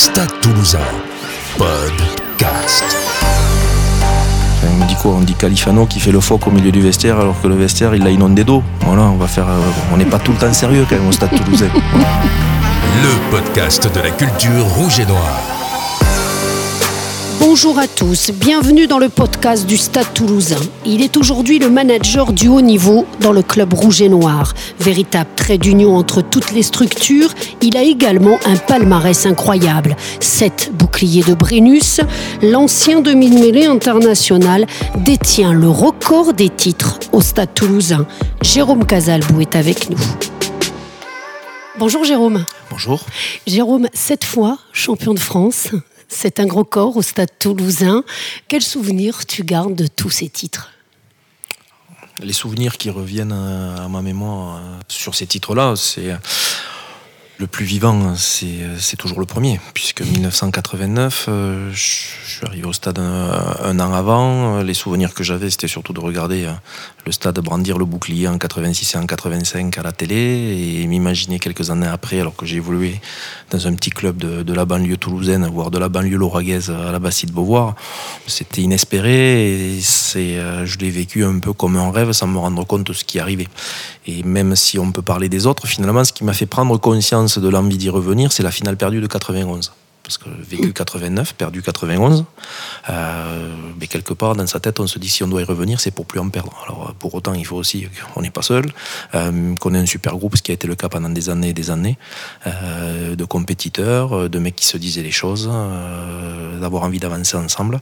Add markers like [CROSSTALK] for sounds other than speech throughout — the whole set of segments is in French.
Stade Toulousain, podcast. On dit quoi? On dit Califano qui fait le phoque au milieu du vestiaire alors que le vestiaire il a inondé d'eau. Voilà, on va faire. euh, on n'est pas tout le temps sérieux quand même au Stade Toulousain. [LAUGHS] Le podcast de la culture rouge et noire. Bonjour à tous, bienvenue dans le podcast du Stade toulousain. Il est aujourd'hui le manager du haut niveau dans le club rouge et noir. Véritable trait d'union entre toutes les structures, il a également un palmarès incroyable. Sept boucliers de Brennus, l'ancien demi-mêlée international détient le record des titres au Stade toulousain. Jérôme Casalbou est avec nous. Bonjour Jérôme. Bonjour. Jérôme, cette fois champion de France, c'est un gros corps au stade toulousain. Quel souvenir tu gardes de tous ces titres Les souvenirs qui reviennent euh, à ma mémoire euh, sur ces titres-là, c'est. euh, Le plus vivant, c'est toujours le premier, puisque 1989, euh, je suis arrivé au stade un, an avant. Les souvenirs que j'avais, c'était surtout de regarder le stade brandir le bouclier en 86 et en 85 à la télé, et m'imaginer quelques années après, alors que j'ai évolué dans un petit club de, de la banlieue toulousaine, voire de la banlieue lauragaise à la Bastide Beauvoir. C'était inespéré, et euh, je l'ai vécu un peu comme un rêve, sans me rendre compte de ce qui arrivait. Et même si on peut parler des autres, finalement, ce qui m'a fait prendre conscience de l'envie d'y revenir, c'est la finale perdue de 91. Parce que vécu 89, perdu 91, euh, mais quelque part dans sa tête, on se dit si on doit y revenir, c'est pour plus en perdre. Alors pour autant, il faut aussi qu'on n'est pas seul, euh, qu'on ait un super groupe, ce qui a été le cas pendant des années et des années, euh, de compétiteurs, de mecs qui se disaient les choses, d'avoir envie d'avancer ensemble.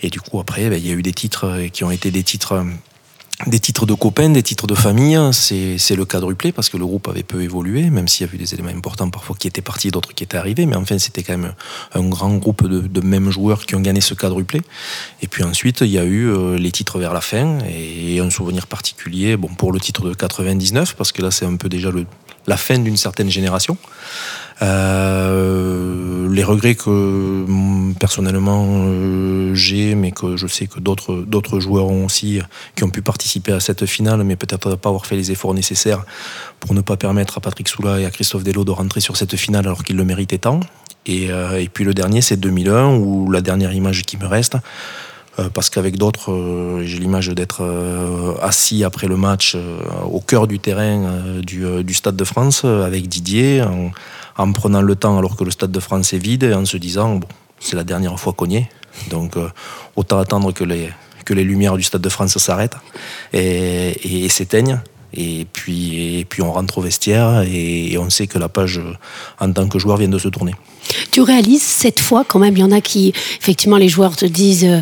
Et du coup, après, ben, il y a eu des titres qui ont été des titres. Des titres de copains, des titres de famille, c'est c'est le quadruplé parce que le groupe avait peu évolué, même s'il y a eu des éléments importants parfois qui étaient partis d'autres qui étaient arrivés, mais enfin c'était quand même un grand groupe de, de mêmes joueurs qui ont gagné ce quadruplé. Et puis ensuite il y a eu euh, les titres vers la fin et un souvenir particulier, bon pour le titre de 99 parce que là c'est un peu déjà le, la fin d'une certaine génération. Euh, les regrets que mm, personnellement euh, j'ai, mais que je sais que d'autres joueurs ont aussi, qui ont pu participer à cette finale, mais peut-être pas avoir fait les efforts nécessaires pour ne pas permettre à Patrick Soula et à Christophe Delo de rentrer sur cette finale alors qu'ils le méritaient tant. Et, euh, et puis le dernier, c'est 2001, où la dernière image qui me reste, parce qu'avec d'autres, euh, j'ai l'image d'être euh, assis après le match euh, au cœur du terrain euh, du, euh, Stade de France euh, avec Didier, en, en prenant le temps alors que le Stade de France est vide et en se disant bon, c'est la dernière fois qu'on y est, donc euh, autant attendre que les, que les lumières du Stade de France s'arrêtent et, s'éteignent. Et puis, et puis on rentre au vestiaire et, on sait que la page euh, en tant que joueur vient de se tourner. Tu réalises cette fois quand même, il y en a qui, effectivement, les joueurs te disent euh,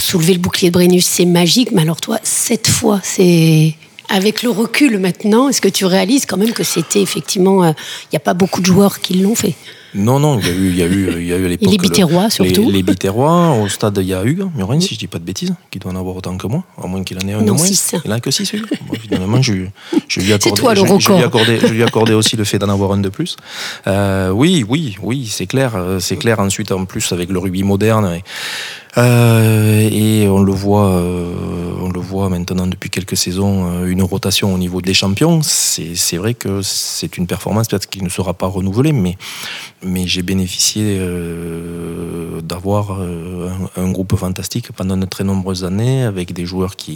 soulever le bouclier de Brennus, c'est magique, mais alors toi, cette fois, c'est. Avec le recul maintenant, est-ce que tu réalises quand même que c'était effectivement. euh, Il n'y a pas beaucoup de joueurs qui l'ont fait? Non, non, il y a eu, il y a eu, il y a eu à l'époque. les Biterrois, le- surtout. Les, les Biterrois, au stade, il y a Hugues Murin, si je dis pas de bêtises, qui doit en avoir autant que moi, à moins qu'il en ait un de moins. six. Il en a que 6, Hugues. Bon, finalement, je, je lui [LAUGHS] ai accordé, toi le je- lui ai accordé, je lui [LAUGHS] ai accordé aussi le fait d'en avoir un de plus. Euh, oui, oui, oui, c'est clair. euh, C'est clair ensuite, en plus, avec le rugby moderne. Et, et on le voit, euh, le voit maintenant depuis quelques saisons, euh, une rotation au niveau des champions. C'est c'est vrai que c'est une performance peut-être qui ne sera pas renouvelée, mais mais j'ai bénéficié euh, d'avoir euh, un, un groupe fantastique pendant de très nombreuses années avec des joueurs qui,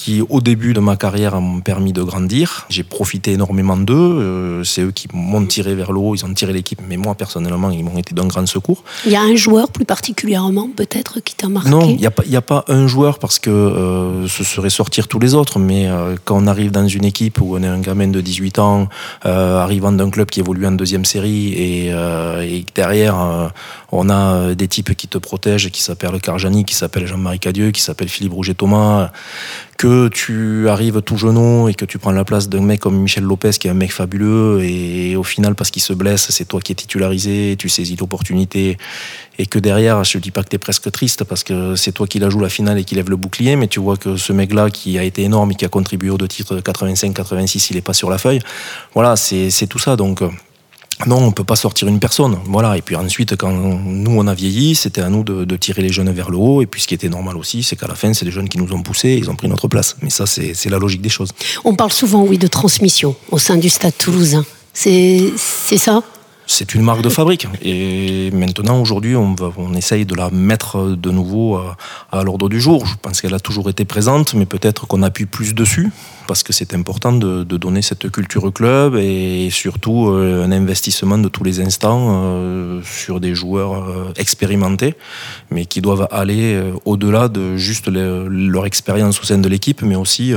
qui au début de ma carrière m'ont permis de grandir. J'ai profité énormément d'eux. euh, c'est eux qui m'ont tiré vers le haut, ils ont tiré l'équipe, mais moi personnellement, ils m'ont été d'un grand secours. Il y a un joueur plus particulièrement, peut-être, qui t'a marqué? Non, il n'y a, a pas un joueur parce que ce serait sortir tous les autres, mais euh, quand on arrive dans une équipe où on est un gamin de 18 ans, euh, arrivant d'un club qui évolue en deuxième série et, euh, derrière on a des types qui te protègent, qui s'appellent Carjani, qui s'appelle Jean-Marie Cadieux, qui s'appelle Philippe Rouget-Thomas, que tu arrives tout genou et que tu prends la place d'un mec comme Michel Lopez qui est un mec fabuleux et au final parce qu'il se blesse c'est toi qui es titularisé tu saisis l'opportunité. Et que derrière je dis pas que tu es presque triste parce que c'est toi qui la joue la finale et qui lève le bouclier mais tu vois que ce mec là qui a été énorme et qui a contribué aux deux titres de 85-86 il est pas sur la feuille. Voilà c'est c'est tout ça donc euh, non, on peut pas sortir une personne. Voilà. Et puis ensuite, quand nous on a vieilli, c'était à nous de, de tirer les jeunes vers le haut. Et puis ce qui était normal aussi, c'est qu'à la fin, c'est les jeunes qui nous ont poussés, ils ont pris notre place. Mais ça, c'est la logique des choses. On parle souvent, oui, de transmission au sein du Stade toulousain. C'est ça? C'est une marque de fabrique. Et maintenant, aujourd'hui, on, on essaye de la mettre de nouveau à, à l'ordre du jour. Je pense qu'elle a toujours été présente, mais peut-être qu'on appuie plus dessus, parce que c'est important de, donner cette culture club et surtout euh, un investissement de tous les instants euh, sur des joueurs euh, expérimentés, mais qui doivent aller euh, au-delà de juste le, leur expérience au sein de l'équipe, mais aussi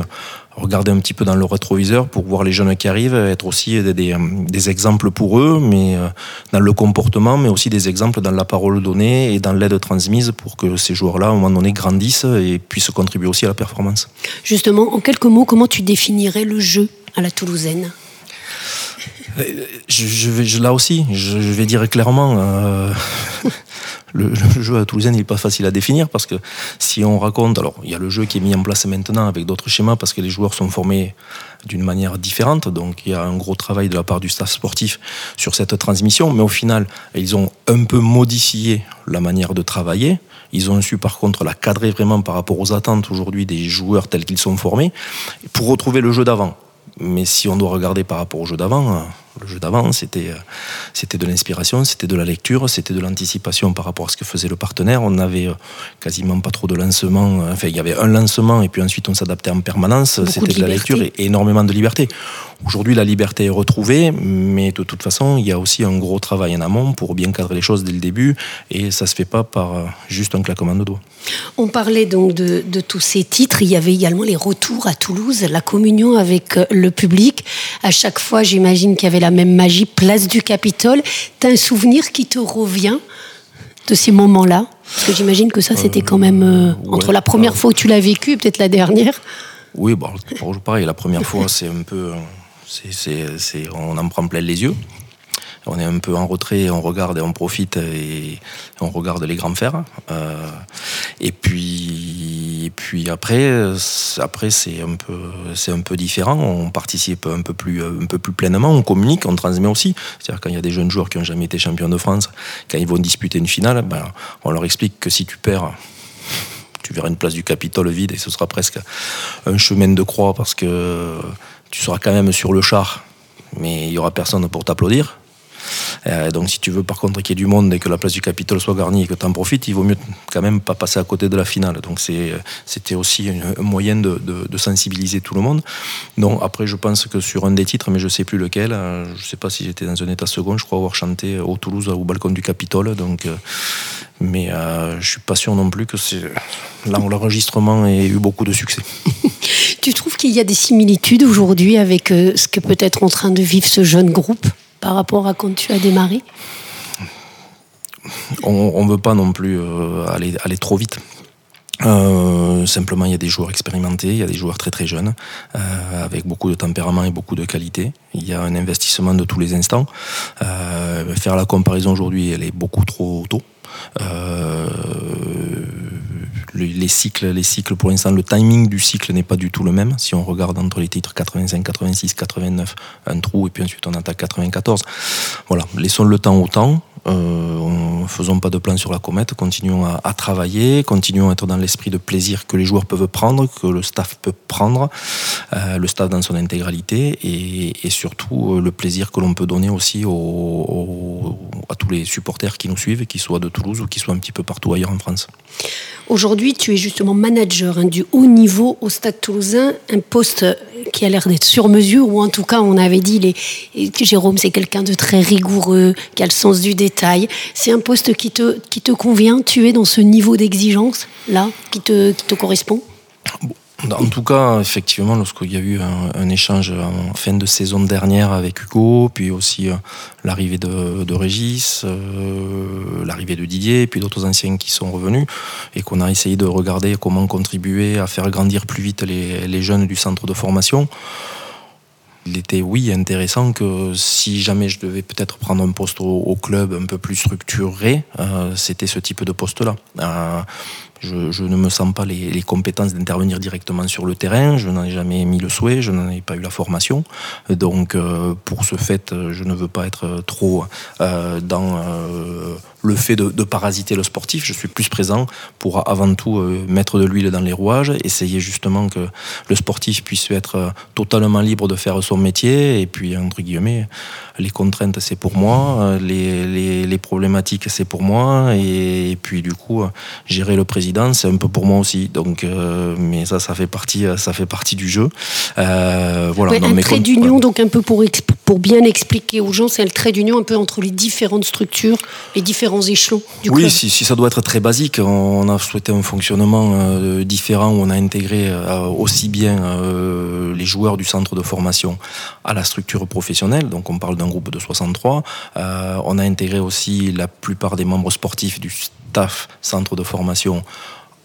regarder un petit peu dans le rétroviseur pour voir les jeunes qui arrivent, être aussi des, des, des, exemples pour eux, mais dans le comportement, mais aussi des exemples dans la parole donnée et dans l'aide transmise pour que ces joueurs-là, à un moment donné, grandissent et puissent contribuer aussi à la performance. Justement, en quelques mots, comment tu définirais le jeu à la Toulousaine? Je, je vais, je, là aussi, je, je, vais dire clairement, euh, [LAUGHS] le, jeu à Toulousaine n'est pas facile à définir parce que si on raconte, alors il y a le jeu qui est mis en place maintenant avec d'autres schémas parce que les joueurs sont formés d'une manière différente, donc il y a un gros travail de la part du staff sportif sur cette transmission, mais au final, ils ont un peu modifié la manière de travailler. Ils ont su par contre la cadrer vraiment par rapport aux attentes aujourd'hui des joueurs tels qu'ils sont formés pour retrouver le jeu d'avant. Mais si on doit regarder par rapport au jeu d'avant, le jeu d'avant, c'était, c'était de l'inspiration, c'était de la lecture, c'était de l'anticipation par rapport à ce que faisait le partenaire. On n'avait quasiment pas trop de lancement. Enfin, il y avait un lancement et puis ensuite on s'adaptait en permanence. C'était de, de, la lecture et énormément de liberté. Aujourd'hui, la liberté est retrouvée, mais de toute façon, il y a aussi un gros travail en amont pour bien cadrer les choses dès le début et ça se fait pas par juste un claquement de doigts. On parlait donc de, de, tous ces titres. Il y avait également les retours à Toulouse, la communion avec le public. À chaque fois, j'imagine qu'il y avait la même magie, place du Capitole. T'as un souvenir qui te revient de ces moments-là? Parce que j'imagine que ça, c'était quand même euh, ouais, entre la première alors, fois où tu l'as vécu et peut-être la dernière. Oui, bon, pareil, la première fois, c'est un peu. c'est c'est on en prend plein les yeux on est un peu en retrait, on regarde et on profite et on regarde les grands fers. Euh, et puis, après, après c'est un peu, c'est un peu différent. On participe un peu plus, un peu plus pleinement. On communique, on transmet aussi. C'est-à-dire quand il y a des jeunes joueurs qui n'ont jamais été champions de France, quand ils vont disputer une finale, ben, on leur explique que si tu perds tu verras une place du Capitole vide et ce sera presque un chemin de croix parce que tu seras quand même sur le char, mais il n'y aura personne pour t'applaudir. Euh, donc si tu veux par contre qu'il y ait du monde et que la place du Capitole soit garnie et que tu en profites, il vaut mieux quand même pas passer à côté de la finale. Donc c'était aussi un moyen de, sensibiliser tout le monde. Donc après je pense que sur un des titres, mais je sais plus lequel, euh, je sais pas si j'étais dans un état second, je crois avoir chanté au Toulouse au balcon du Capitole. Donc, euh, mais euh, je suis pas sûr non plus que l'enregistrement ait eu beaucoup de succès. [LAUGHS] tu trouves qu'il y a des similitudes aujourd'hui avec ce que peut être en train de vivre ce jeune groupe? Par rapport à quand tu as démarré On ne veut pas non plus euh, aller, trop vite. Euh, simplement, il y a des joueurs expérimentés, il y a des joueurs très très jeunes, euh, avec beaucoup de tempérament et beaucoup de qualité. Il y a un investissement de tous les instants. Faire la comparaison aujourd'hui, elle est beaucoup trop tôt. Les cycles, les cycles pour l'instant, le timing du cycle n'est pas du tout le même. Si on regarde entre les titres 85, 86, 89, un trou, et puis ensuite on attaque 94. Voilà, laissons le temps au temps. Euh, faisons pas de plan sur la comète, continuons à, travailler, continuons à être dans l'esprit de plaisir que les joueurs peuvent prendre, que le staff peut prendre, euh, le staff dans son intégralité, et, surtout euh, le plaisir que l'on peut donner aussi à tous les supporters qui nous suivent, qu'ils soient de Toulouse ou qui soient un petit peu partout ailleurs en France. Aujourd'hui, tu es justement manager hein, du haut niveau au Stade Toulousain, un poste qui a l'air d'être sur mesure, ou en tout cas, on avait dit, Jérôme, c'est quelqu'un de très rigoureux, qui a le sens du détail. C'est un poste qui te, qui te convient? Tu es dans ce niveau d'exigence, là, qui te, qui te correspond? En tout cas, effectivement, lorsqu'il y a eu un, échange en fin de saison dernière avec Hugo, puis aussi euh, l'arrivée de, Régis, euh, l'arrivée de Didier, puis d'autres anciens qui sont revenus, et qu'on a essayé de regarder comment contribuer à faire grandir plus vite les, jeunes du centre de formation. Il était, oui, intéressant que si jamais je devais peut-être prendre un poste au, club un peu plus structuré, euh, c'était ce type de poste-là. Je, ne me sens pas les, compétences d'intervenir directement sur le terrain. Je n'en ai jamais mis le souhait. Je n'en ai pas eu la formation. Donc, pour ce fait, je ne veux pas être trop dans le fait de, parasiter le sportif. Je suis plus présent pour avant tout euh, mettre de l'huile dans les rouages, essayer justement que le sportif puisse être euh, totalement libre de faire son métier. Et puis, entre guillemets, les contraintes, c'est pour moi, euh, les, problématiques, c'est pour moi. Et, puis, du coup, gérer le président, c'est un peu pour moi aussi. Donc, mais ça, ça fait partie, ça fait partie du jeu. voilà. un trait d'union, donc un peu pour, pour bien expliquer aux gens, c'est le trait d'union un peu entre les différentes structures, les différents échelons du Oui, si, ça doit être très basique, on a souhaité un fonctionnement euh, différent où on a intégré euh, aussi bien euh, les joueurs du centre de formation à la structure professionnelle, donc on parle d'un groupe de 63. on a intégré aussi la plupart des membres sportifs du staff centre de formation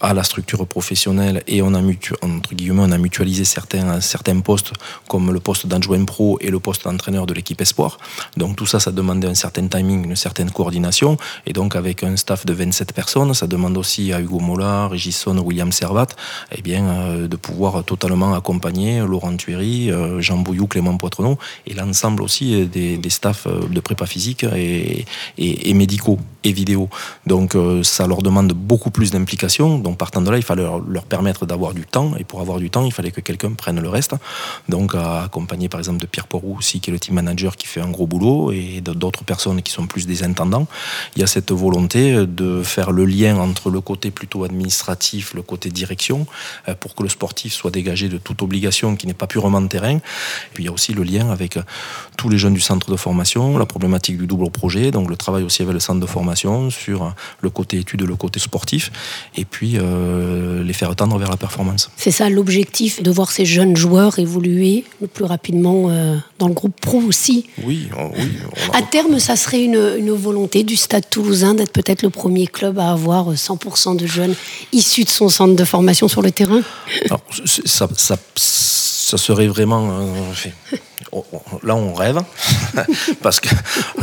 à la structure professionnelle et on a, entre guillemets, on a mutualisé certains, certains postes comme le poste d'adjoint pro et le poste d'entraîneur de l'équipe espoir. Donc tout ça, ça demandait un certain timing, une certaine coordination et donc avec un staff de 27 personnes, ça demande aussi à Hugo Mola, Régisson, William Servat eh bien, euh, de pouvoir totalement accompagner Laurent Thuéry, euh, Jean Bouillou, Clément Poitrenaud et l'ensemble aussi des, des staffs euh, de prépa physique et, et, et médicaux et vidéo. Donc ça leur demande beaucoup plus d'implication donc partant de là, il fallait leur, permettre d'avoir du temps. Et pour avoir du temps, il fallait que quelqu'un prenne le reste. Donc accompagné par exemple de Pierre Porou aussi, qui est le team manager qui fait un gros boulot, et d'autres personnes qui sont plus des intendants. Il y a cette volonté de faire le lien entre le côté plutôt administratif, le côté direction, euh, pour que le sportif soit dégagé de toute obligation qui n'est pas purement de terrain. Et puis il y a aussi le lien avec tous les jeunes du centre de formation, la problématique du double projet, donc le travail aussi avec le centre de formation sur le côté études, le côté sportif. Et puis euh, les faire tendre vers la performance. C'est ça l'objectif, de voir ces jeunes joueurs évoluer le plus rapidement euh, dans le groupe pro aussi. Oui, oh, oui. À terme, ça serait une, volonté du Stade toulousain d'être peut-être le premier club à avoir 100% de jeunes issus de son centre de formation sur le terrain ça, ça, serait vraiment... Euh, là on rêve [LAUGHS] parce que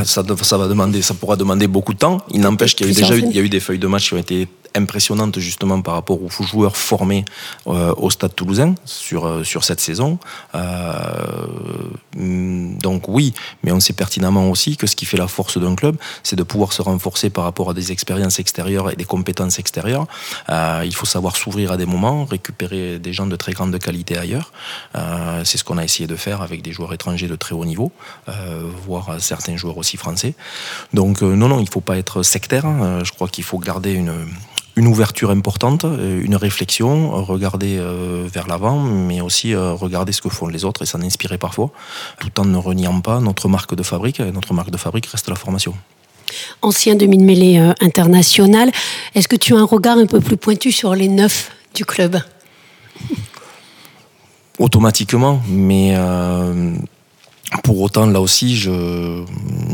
ça, ça, va demander, ça pourra demander beaucoup de temps. Il n'empêche qu'il y a eu déjà il y a eu des feuilles de match qui ont été impressionnante justement par rapport aux joueurs formés euh, au Stade Toulousain sur euh, sur cette saison. Euh, donc oui, mais on sait pertinemment aussi que ce qui fait la force d'un club, c'est de pouvoir se renforcer par rapport à des expériences extérieures et des compétences extérieures. il faut savoir s'ouvrir à des moments, récupérer des gens de très grande qualité ailleurs. c'est ce qu'on a essayé de faire avec des joueurs étrangers de très haut niveau, voire certains joueurs aussi français. Donc non, non, il ne faut pas être sectaire. Hein. je crois qu'il faut garder une une ouverture importante, euh, une réflexion, regarder euh, vers l'avant, mais aussi euh, regarder ce que font les autres et s'en inspirer parfois, tout en ne reniant pas notre marque de fabrique. Notre marque de fabrique reste la formation. Ancien demi-mêlée international, est-ce que tu as un regard un peu plus pointu sur les neufs du club? Automatiquement, mais pour autant, là aussi, je,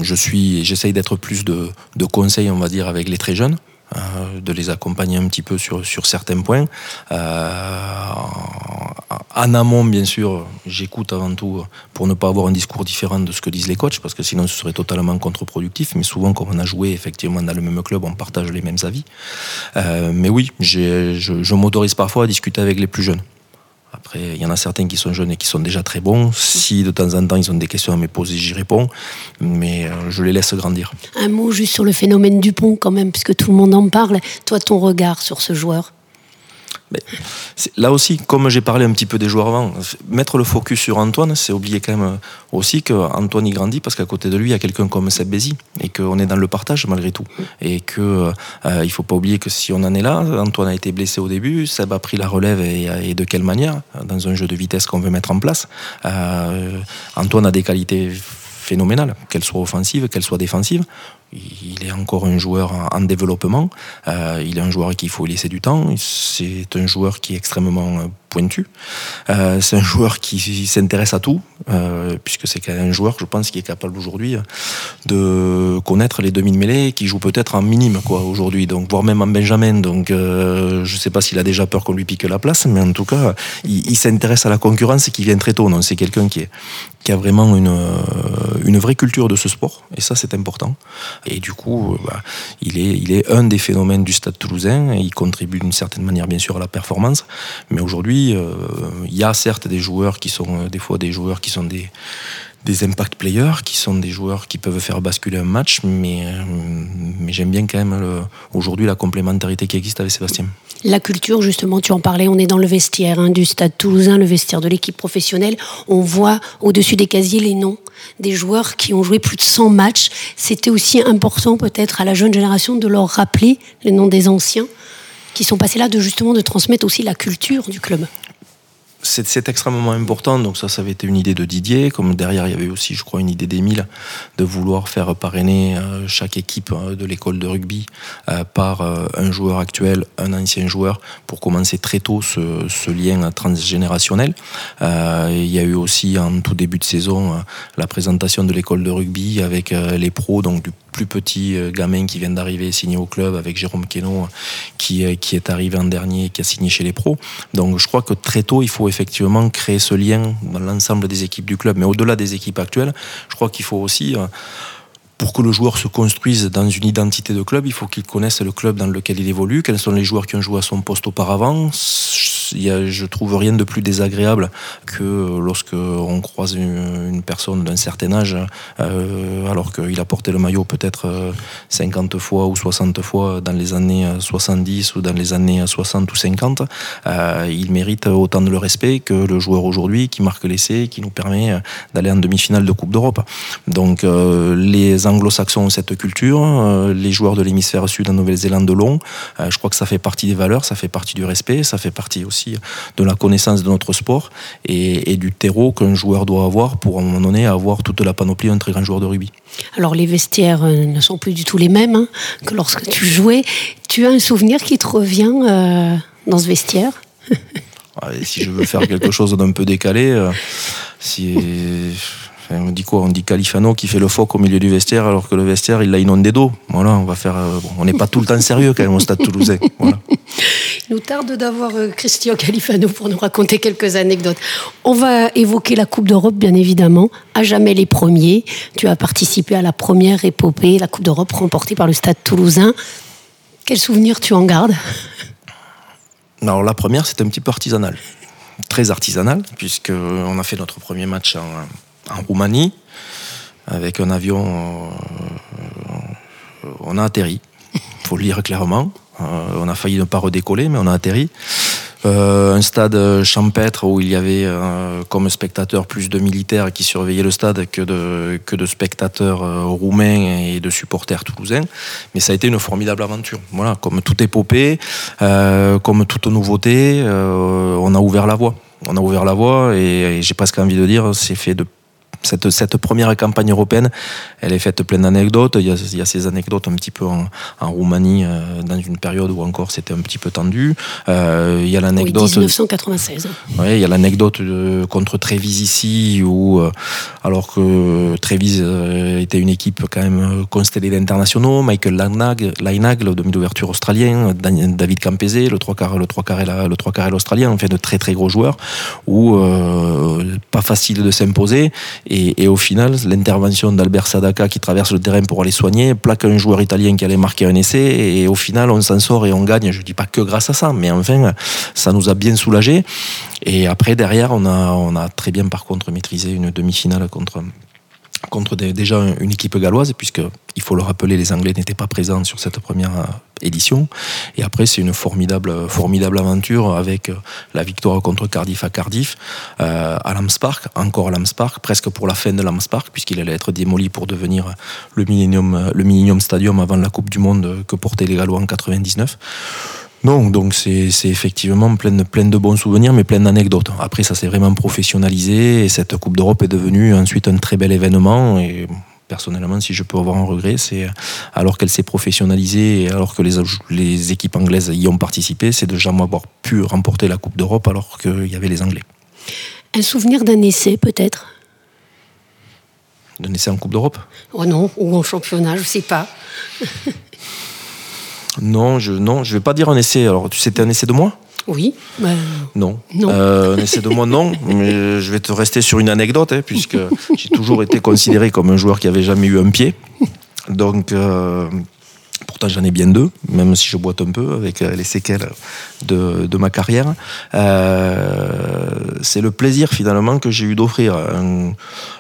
je suis, j'essaye d'être plus de, de conseils, on va dire, avec les très jeunes. Euh, de les accompagner un petit peu sur, sur certains points. Euh, en amont, bien sûr, j'écoute avant tout pour ne pas avoir un discours différent de ce que disent les coachs, parce que sinon ce serait totalement contre-productif. Mais souvent, comme on a joué effectivement dans le même club, on partage les mêmes avis. Euh, mais oui, je, je m'autorise parfois à discuter avec les plus jeunes. Il y en a certains qui sont jeunes et qui sont déjà très bons. Si de temps en temps ils ont des questions à me poser, j'y réponds, mais euh, je les laisse grandir. Un mot juste sur le phénomène Dupont quand même, puisque tout le monde en parle. Toi, ton regard sur ce joueur? Là aussi, comme j'ai parlé un petit peu des joueurs avant, mettre le focus sur Antoine, c'est oublier quand même aussi qu'Antoine y grandit parce qu'à côté de lui, il y a quelqu'un comme Seb Bézi et qu'on est dans le partage malgré tout. Et qu'il euh, ne faut pas oublier que si on en est là, Antoine a été blessé au début, Seb a pris la relève et, de quelle manière dans un jeu de vitesse qu'on veut mettre en place. Euh, Antoine a des qualités phénoménales, qu'elles soient offensives, qu'elles soient défensives il est encore un joueur en développement. Euh, il est un joueur qu'il faut laisser du temps. C'est un joueur qui est extrêmement pointu. Euh, c'est un joueur qui s'intéresse à tout, euh, puisque c'est un joueur, je pense, qui est capable aujourd'hui de connaître les demi-mêlées, qui joue peut-être en minime aujourd'hui, donc voire même en Benjamin. Donc je ne sais pas s'il a déjà peur qu'on lui pique la place, mais en tout cas, il, s'intéresse à la concurrence et qui vient très tôt. Donc c'est quelqu'un qui, a vraiment une vraie culture de ce sport, et ça c'est important. Et du coup, bah, il, est, il est un des phénomènes du Stade toulousain. Il contribue d'une certaine manière, bien sûr, à la performance. Mais aujourd'hui, il y a certes des joueurs qui sont des fois des joueurs qui sont des des impact players qui sont des joueurs qui peuvent faire basculer un match, mais, euh, mais j'aime bien quand même aujourd'hui la complémentarité qui existe avec Sébastien. La culture, justement, tu en parlais, on est dans le vestiaire hein, du stade toulousain, le vestiaire de l'équipe professionnelle. On voit au-dessus des casiers les noms des joueurs qui ont joué plus de 100 matchs. C'était aussi important peut-être à la jeune génération de leur rappeler les noms des anciens qui sont passés là, de justement de transmettre aussi la culture du club c'est extrêmement important. Donc ça, ça avait été une idée de Didier. Comme derrière, il y avait aussi, je crois, une idée d'Emile de vouloir faire parrainer euh, chaque équipe euh, de l'école de rugby euh, par un joueur actuel, un ancien joueur, pour commencer très tôt ce, lien transgénérationnel. il y a eu aussi en tout début de saison la présentation de l'école de rugby avec les pros, donc plus petit gamin qui vient d'arriver signé au club avec Jérôme Queneau qui, qui est arrivé en dernier, qui a signé chez les pros. Donc je crois que très tôt, il faut effectivement créer ce lien dans l'ensemble des équipes du club. Mais au-delà des équipes actuelles, je crois qu'il faut aussi euh, pour que le joueur se construise dans une identité de club, il faut qu'il connaisse le club dans lequel il évolue, quels sont les joueurs qui ont joué à son poste auparavant, je trouve rien de plus désagréable que lorsque on croise une, personne d'un certain âge, euh, alors qu'il a porté le maillot peut-être 50 euh, fois ou 60 fois dans les années 70 ou dans les années 60 ou 50, euh, il mérite autant de le respect que le joueur aujourd'hui qui marque l'essai, qui nous permet d'aller en demi-finale de Coupe d'Europe. Donc les anglo-saxons ont cette culture, les joueurs de l'hémisphère sud en Nouvelle-Zélande de long, je crois que ça fait partie des valeurs, ça fait partie du respect, ça fait partie aussi de la connaissance de notre sport et, du terreau qu'un joueur doit avoir pour à un moment donné avoir toute la panoplie d'un très grand joueur de rugby. Alors les vestiaires euh, ne sont plus du tout les mêmes hein, que lorsque tu jouais. Tu as un souvenir qui te revient euh, dans ce vestiaire? Si je veux faire quelque chose d'un peu décalé, euh, on dit quoi? On dit Califano qui fait le phoque au milieu du vestiaire alors que le vestiaire il l'a inondé d'eau. Voilà, on va faire. on n'est pas tout le temps sérieux quand même au Stade Toulousain. [LAUGHS] Voilà. Il nous tarde d'avoir euh, Christian Califano pour nous raconter quelques anecdotes. On va évoquer la Coupe d'Europe, bien évidemment. À jamais les premiers. Tu as participé à la première épopée, la Coupe d'Europe remportée par le Stade toulousain. Quel souvenir tu en gardes? Alors, la première, c'était un petit peu artisanal. Très artisanal, puisqu'on a fait notre premier match en, en Roumanie avec un avion. Euh, on a atterri, il [LAUGHS] faut le dire clairement. Euh, on a failli ne pas redécoller, mais on a atterri. Euh, un stade champêtre où il y avait euh, comme spectateurs plus de militaires qui surveillaient le stade que de, que de spectateurs roumains et de supporters toulousains. Mais ça a été une formidable aventure. Voilà, comme toute épopée, comme toute nouveauté, on a ouvert la voie. On a ouvert la voie et, et j'ai presque envie de dire, c'est fait de cette, cette, première campagne européenne, elle est faite pleine d'anecdotes. Il, il, y a ces anecdotes un petit peu en, en Roumanie, euh, dans une période où encore c'était un petit peu tendu. Euh, il y a l'anecdote. Oui, 1996. Ouais, il y a l'anecdote contre Trévise ici, où, euh, alors que Trévise euh, était une équipe quand même constellée d'internationaux, Michael Lainag, le demi d'ouverture australien, David Campese, le trois quarts, le trois quarts, le trois quarts australien, en fait de très très gros joueurs, où pas facile de s'imposer. Et, au final, l'intervention d'Albert Sadaka qui traverse le terrain pour aller soigner, plaque un joueur italien qui allait marquer un essai. Et au final, on s'en sort et on gagne. Je ne dis pas que grâce à ça, mais enfin, ça nous a bien soulagés. Et après, derrière, on a, on a très bien, par contre, maîtrisé une demi-finale contre contre déjà une équipe galloise, puisque il faut le rappeler, les Anglais n'étaient pas présents sur cette première euh, édition. Et après, c'est une formidable, formidable aventure avec euh, la victoire contre Cardiff à Cardiff, euh, à Lambs Park, encore à Lambs Park, presque pour la fin de Lambs Park, puisqu'il allait être démoli pour devenir le Millennium, le Millennium Stadium avant la Coupe du Monde que portaient les Gallois en 99. Non, donc c'est effectivement plein de, plein de bons souvenirs, mais plein d'anecdotes. Après, ça s'est vraiment professionnalisé et cette Coupe d'Europe est devenue ensuite un très bel événement. Et personnellement, si je peux avoir un regret, c'est alors qu'elle s'est professionnalisée et alors que les, les équipes anglaises y ont participé, c'est de jamais avoir pu remporter la Coupe d'Europe alors qu'il y avait les Anglais. Un souvenir d'un essai peut-être? D'un essai en Coupe d'Europe? Oh non, ou en championnat, je ne sais pas. [LAUGHS] Non, je non, je vais pas dire un essai. Alors, tu c'était un essai de moi Oui. Bah, non. Euh, un essai de moi, non. [LAUGHS] Mais je vais te rester sur une anecdote, hein, puisque j'ai toujours été considéré comme un joueur qui avait jamais eu un pied. Donc, euh, pourtant j'en ai bien deux, même si je boite un peu avec euh, les séquelles de, de ma carrière. Euh, c'est le plaisir finalement que j'ai eu d'offrir un,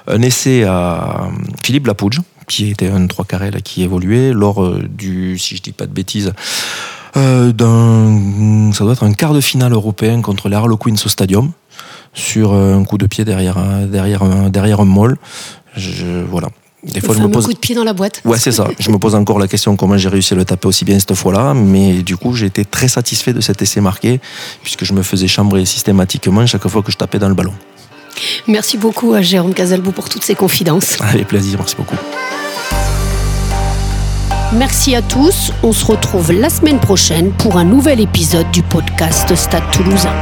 un essai à Philippe Lapouge, qui était un 3 carrés là, qui évoluait lors euh, du, si je dis pas de bêtises, euh, d'un, ça doit être un quart de finale européen contre les Harlequins au Stadium sur euh, un coup de pied derrière un, derrière un, derrière un moll. Je, voilà. Des fois, je me pose. coup de pied dans la boîte. Ouais, c'est ça. Je me pose encore la question comment j'ai réussi à le taper aussi bien cette fois-là. Mais du coup, j'ai été très satisfait de cet essai marqué, puisque je me faisais chambrer systématiquement chaque fois que je tapais dans le ballon. Merci beaucoup à Jérôme Casalbou pour toutes ces confidences. Avec plaisir, merci beaucoup. Merci à tous. On se retrouve la semaine prochaine pour un nouvel épisode du podcast Stade Toulousain.